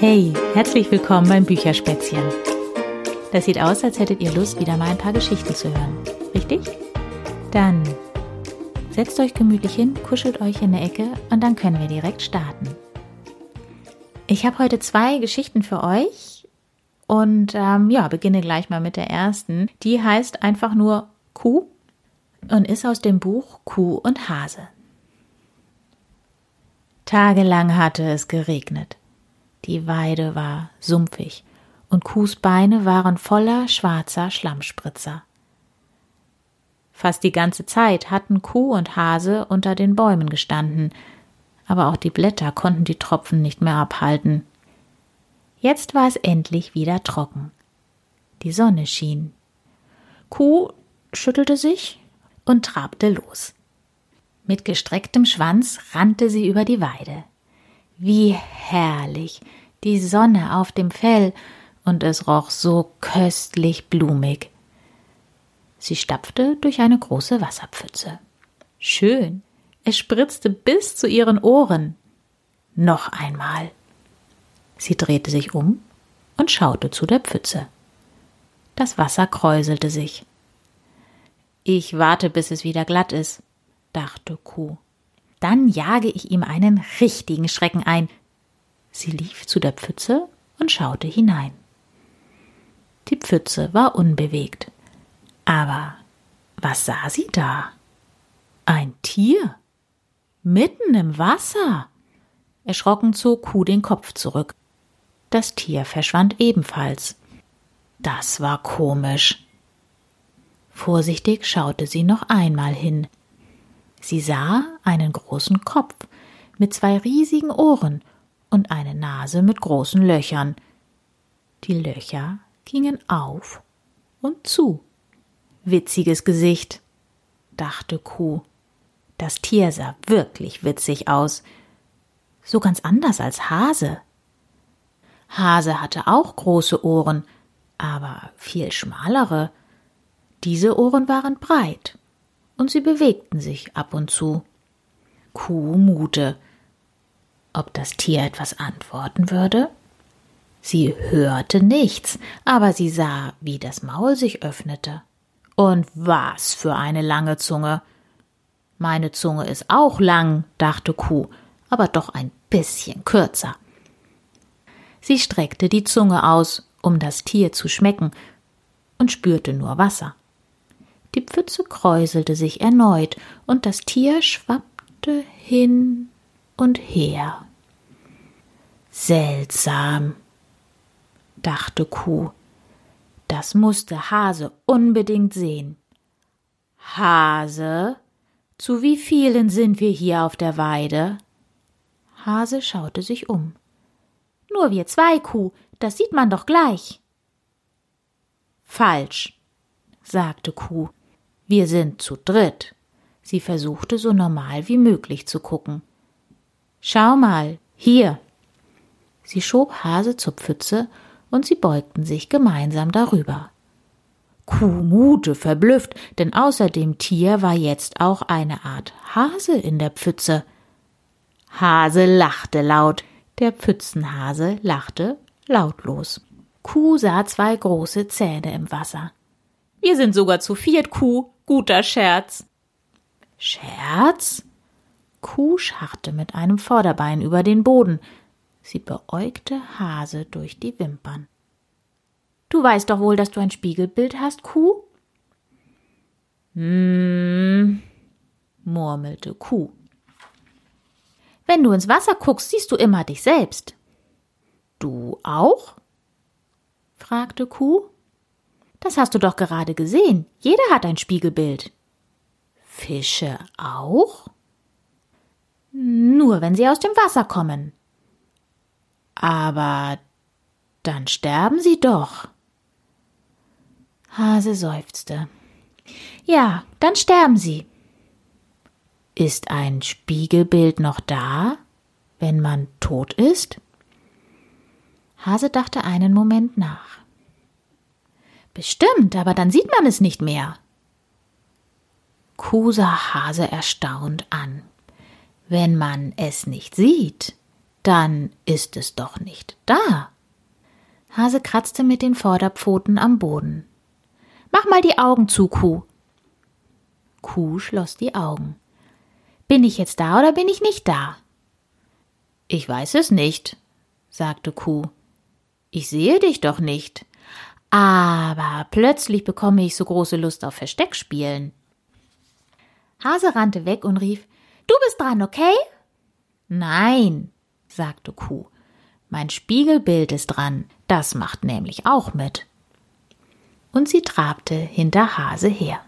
Hey, herzlich willkommen beim Bücherspätzchen. Das sieht aus, als hättet ihr Lust, wieder mal ein paar Geschichten zu hören. Richtig? Dann setzt euch gemütlich hin, kuschelt euch in der Ecke und dann können wir direkt starten. Ich habe heute zwei Geschichten für euch und ähm, ja, beginne gleich mal mit der ersten. Die heißt einfach nur Kuh und ist aus dem Buch Kuh und Hase. Tagelang hatte es geregnet. Die Weide war sumpfig und Kuhs Beine waren voller schwarzer Schlammspritzer. Fast die ganze Zeit hatten Kuh und Hase unter den Bäumen gestanden, aber auch die Blätter konnten die Tropfen nicht mehr abhalten. Jetzt war es endlich wieder trocken. Die Sonne schien. Kuh schüttelte sich und trabte los. Mit gestrecktem Schwanz rannte sie über die Weide. Wie herrlich, die Sonne auf dem Fell, und es roch so köstlich blumig. Sie stapfte durch eine große Wasserpfütze. Schön, es spritzte bis zu ihren Ohren. Noch einmal. Sie drehte sich um und schaute zu der Pfütze. Das Wasser kräuselte sich. Ich warte, bis es wieder glatt ist, dachte Kuh. Dann jage ich ihm einen richtigen Schrecken ein. Sie lief zu der Pfütze und schaute hinein. Die Pfütze war unbewegt. Aber was sah sie da? Ein Tier. Mitten im Wasser. Erschrocken zog Kuh den Kopf zurück. Das Tier verschwand ebenfalls. Das war komisch. Vorsichtig schaute sie noch einmal hin. Sie sah einen großen Kopf mit zwei riesigen Ohren und eine Nase mit großen Löchern. Die Löcher gingen auf und zu. Witziges Gesicht, dachte Kuh. Das Tier sah wirklich witzig aus, so ganz anders als Hase. Hase hatte auch große Ohren, aber viel schmalere. Diese Ohren waren breit und sie bewegten sich ab und zu. Kuh mute. Ob das Tier etwas antworten würde? Sie hörte nichts, aber sie sah, wie das Maul sich öffnete. Und was für eine lange Zunge. Meine Zunge ist auch lang, dachte Kuh, aber doch ein bisschen kürzer. Sie streckte die Zunge aus, um das Tier zu schmecken, und spürte nur Wasser. Die Pfütze kräuselte sich erneut, und das Tier schwappte hin und her. Seltsam, dachte Kuh. Das musste Hase unbedingt sehen. Hase, zu wie vielen sind wir hier auf der Weide? Hase schaute sich um. Nur wir zwei, Kuh, das sieht man doch gleich. Falsch, sagte Kuh. Wir sind zu dritt. Sie versuchte so normal wie möglich zu gucken. Schau mal, hier. Sie schob Hase zur Pfütze und sie beugten sich gemeinsam darüber. Kuh mute verblüfft, denn außer dem Tier war jetzt auch eine Art Hase in der Pfütze. Hase lachte laut, der Pfützenhase lachte lautlos. Kuh sah zwei große Zähne im Wasser. Wir sind sogar zu viert, Kuh, Guter Scherz. Scherz? Kuh scharrte mit einem Vorderbein über den Boden. Sie beäugte Hase durch die Wimpern. Du weißt doch wohl, dass du ein Spiegelbild hast, Kuh? Hm, murmelte Kuh. Wenn du ins Wasser guckst, siehst du immer dich selbst. Du auch? fragte Kuh. Das hast du doch gerade gesehen. Jeder hat ein Spiegelbild. Fische auch? Nur wenn sie aus dem Wasser kommen. Aber dann sterben sie doch. Hase seufzte. Ja, dann sterben sie. Ist ein Spiegelbild noch da, wenn man tot ist? Hase dachte einen Moment nach. Bestimmt, aber dann sieht man es nicht mehr. Kuh sah Hase erstaunt an. Wenn man es nicht sieht, Dann ist es doch nicht da. Hase kratzte mit den Vorderpfoten am Boden. Mach mal die Augen zu, Kuh. Kuh schloss die Augen. Bin ich jetzt da oder bin ich nicht da? Ich weiß es nicht, sagte Kuh. Ich sehe dich doch nicht. Aber plötzlich bekomme ich so große Lust auf Versteckspielen. Hase rannte weg und rief Du bist dran, okay? Nein, sagte Kuh. Mein Spiegelbild ist dran, das macht nämlich auch mit. Und sie trabte hinter Hase her.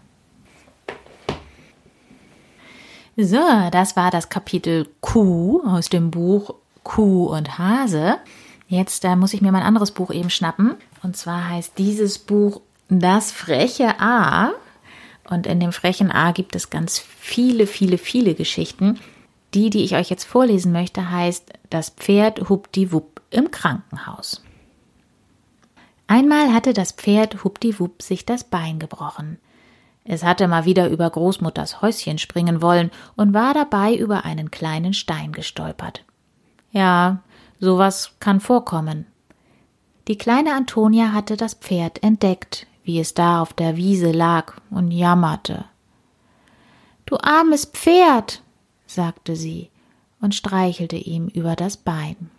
So, das war das Kapitel Kuh aus dem Buch Kuh und Hase. Jetzt äh, muss ich mir mein anderes Buch eben schnappen. Und zwar heißt dieses Buch Das freche A. Und in dem frechen A gibt es ganz viele, viele, viele Geschichten. Die, die ich euch jetzt vorlesen möchte, heißt Das Pferd hupdiwupp im Krankenhaus. Einmal hatte das Pferd hupdiwupp sich das Bein gebrochen. Es hatte mal wieder über Großmutters Häuschen springen wollen und war dabei über einen kleinen Stein gestolpert. Ja, sowas kann vorkommen. Die kleine Antonia hatte das Pferd entdeckt, wie es da auf der Wiese lag und jammerte. Du armes Pferd, sagte sie und streichelte ihm über das Bein.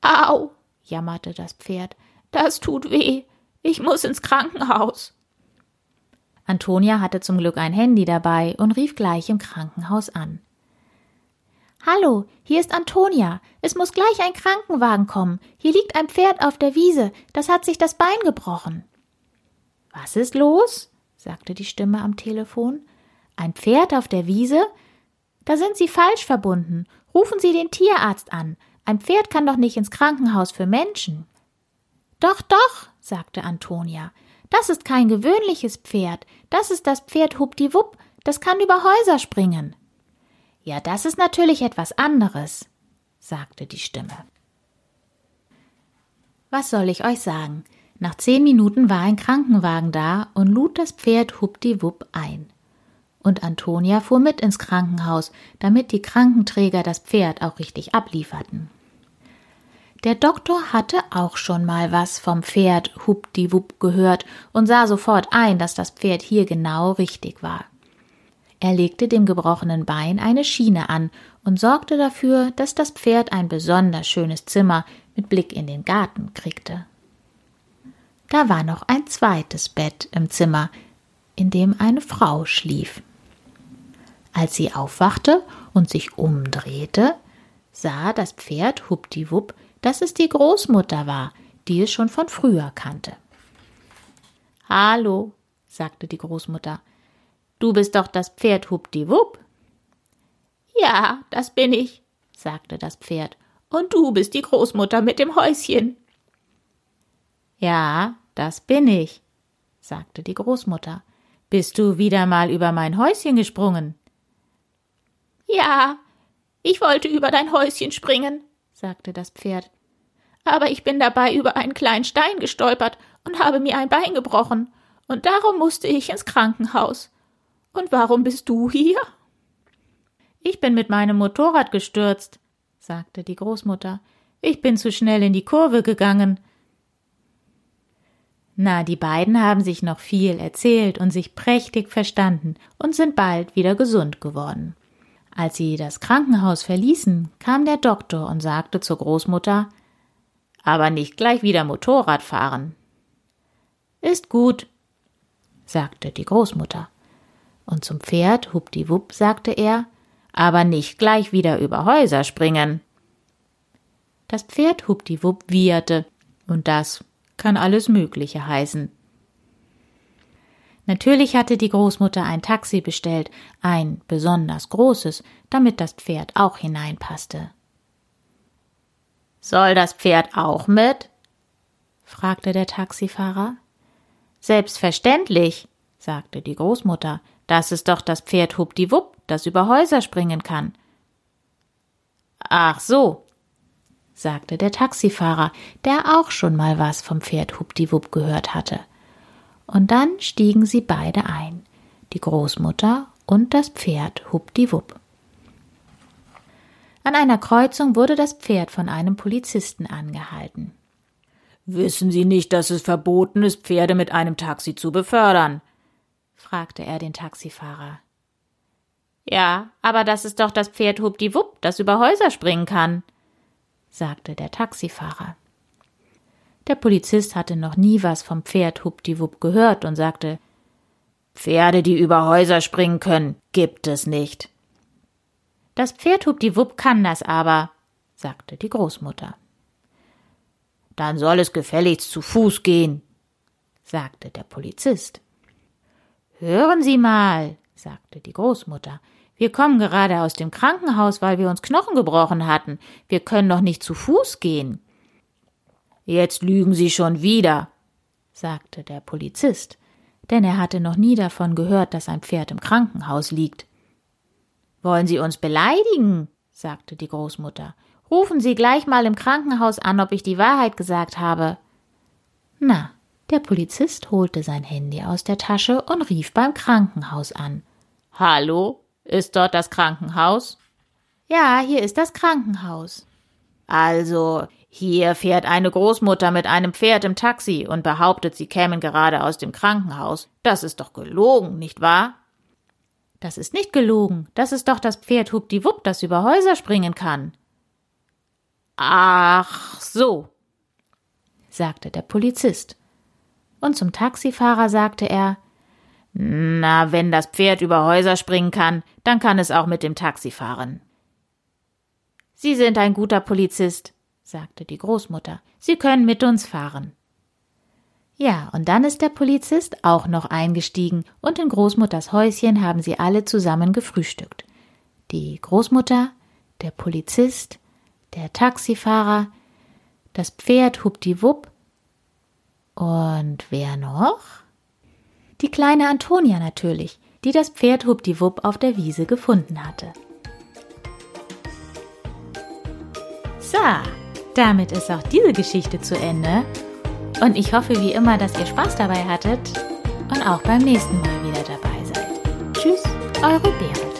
Au, jammerte das Pferd, das tut weh. Ich muss ins Krankenhaus. Antonia hatte zum Glück ein Handy dabei und rief gleich im Krankenhaus an. Hallo, hier ist Antonia. Es muss gleich ein Krankenwagen kommen. Hier liegt ein Pferd auf der Wiese. Das hat sich das Bein gebrochen. Was ist los? sagte die Stimme am Telefon. Ein Pferd auf der Wiese? Da sind Sie falsch verbunden. Rufen Sie den Tierarzt an. Ein Pferd kann doch nicht ins Krankenhaus für Menschen. Doch, doch, sagte Antonia. Das ist kein gewöhnliches Pferd. Das ist das Pferd Hupdiwupp. Das kann über Häuser springen. Ja, das ist natürlich etwas anderes, sagte die Stimme. Was soll ich euch sagen? Nach zehn Minuten war ein Krankenwagen da und lud das Pferd Hupdiwupp ein. Und Antonia fuhr mit ins Krankenhaus, damit die Krankenträger das Pferd auch richtig ablieferten. Der Doktor hatte auch schon mal was vom Pferd Hupdiwupp gehört und sah sofort ein, dass das Pferd hier genau richtig war. Er legte dem gebrochenen Bein eine Schiene an und sorgte dafür, dass das Pferd ein besonders schönes Zimmer mit Blick in den Garten kriegte. Da war noch ein zweites Bett im Zimmer, in dem eine Frau schlief. Als sie aufwachte und sich umdrehte, sah das Pferd Hupdiwupp dass es die Großmutter war, die es schon von früher kannte. Hallo, sagte die Großmutter, du bist doch das Pferd Hupdiwupp. Ja, das bin ich, sagte das Pferd, und du bist die Großmutter mit dem Häuschen. Ja, das bin ich, sagte die Großmutter. Bist du wieder mal über mein Häuschen gesprungen? Ja, ich wollte über dein Häuschen springen, sagte das Pferd. Aber ich bin dabei über einen kleinen Stein gestolpert und habe mir ein Bein gebrochen, und darum musste ich ins Krankenhaus. Und warum bist du hier? Ich bin mit meinem Motorrad gestürzt, sagte die Großmutter. Ich bin zu schnell in die Kurve gegangen. Na, die beiden haben sich noch viel erzählt und sich prächtig verstanden und sind bald wieder gesund geworden. Als sie das Krankenhaus verließen, kam der Doktor und sagte zur Großmutter Aber nicht gleich wieder Motorrad fahren. Ist gut, sagte die Großmutter. Und zum Pferd hupdiwupp sagte er Aber nicht gleich wieder über Häuser springen. Das Pferd hupdiwupp wieherte, und das kann alles Mögliche heißen. Natürlich hatte die Großmutter ein Taxi bestellt, ein besonders großes, damit das Pferd auch hineinpasste. Soll das Pferd auch mit? fragte der Taxifahrer. Selbstverständlich, sagte die Großmutter. Das ist doch das Pferd Hupdiwupp, das über Häuser springen kann. Ach so, sagte der Taxifahrer, der auch schon mal was vom Pferd Hupdiwupp gehört hatte und dann stiegen sie beide ein, die Großmutter und das Pferd Hupdiwupp. An einer Kreuzung wurde das Pferd von einem Polizisten angehalten. Wissen Sie nicht, dass es verboten ist, Pferde mit einem Taxi zu befördern? Fragte er den Taxifahrer. Ja, aber das ist doch das Pferd Hupdiwupp, das über Häuser springen kann, sagte der Taxifahrer. Der Polizist hatte noch nie was vom Pferd Hupdiwupp gehört und sagte, Pferde, die über Häuser springen können, gibt es nicht. Das Pferd Hupdiwupp kann das aber, sagte die Großmutter. Dann soll es gefälligst zu Fuß gehen, sagte der Polizist. Hören Sie mal, sagte die Großmutter, wir kommen gerade aus dem Krankenhaus, weil wir uns Knochen gebrochen hatten. Wir können doch nicht zu Fuß gehen. Jetzt lügen Sie schon wieder, sagte der Polizist, denn er hatte noch nie davon gehört, dass ein Pferd im Krankenhaus liegt. Wollen Sie uns beleidigen? sagte die Großmutter. Rufen Sie gleich mal im Krankenhaus an, ob ich die Wahrheit gesagt habe. Na, der Polizist holte sein Handy aus der Tasche und rief beim Krankenhaus an. Hallo, ist dort das Krankenhaus? Ja, hier ist das Krankenhaus. Also, hier fährt eine Großmutter mit einem Pferd im Taxi und behauptet, sie kämen gerade aus dem Krankenhaus. Das ist doch gelogen, nicht wahr? Das ist nicht gelogen. Das ist doch das Pferd Hupdiwupp, das über Häuser springen kann. Ach so, sagte der Polizist. Und zum Taxifahrer sagte er, na, wenn das Pferd über Häuser springen kann, dann kann es auch mit dem Taxi fahren. Sie sind ein guter Polizist, sagte die Großmutter. Sie können mit uns fahren. Ja, und dann ist der Polizist auch noch eingestiegen, und in Großmutters Häuschen haben sie alle zusammen gefrühstückt. Die Großmutter, der Polizist, der Taxifahrer, das Pferd Hupdiwupp und wer noch? Die kleine Antonia natürlich, die das Pferd Hupdiwupp auf der Wiese gefunden hatte. So, damit ist auch diese Geschichte zu Ende. Und ich hoffe wie immer, dass ihr Spaß dabei hattet und auch beim nächsten Mal wieder dabei seid. Tschüss, eure Berit.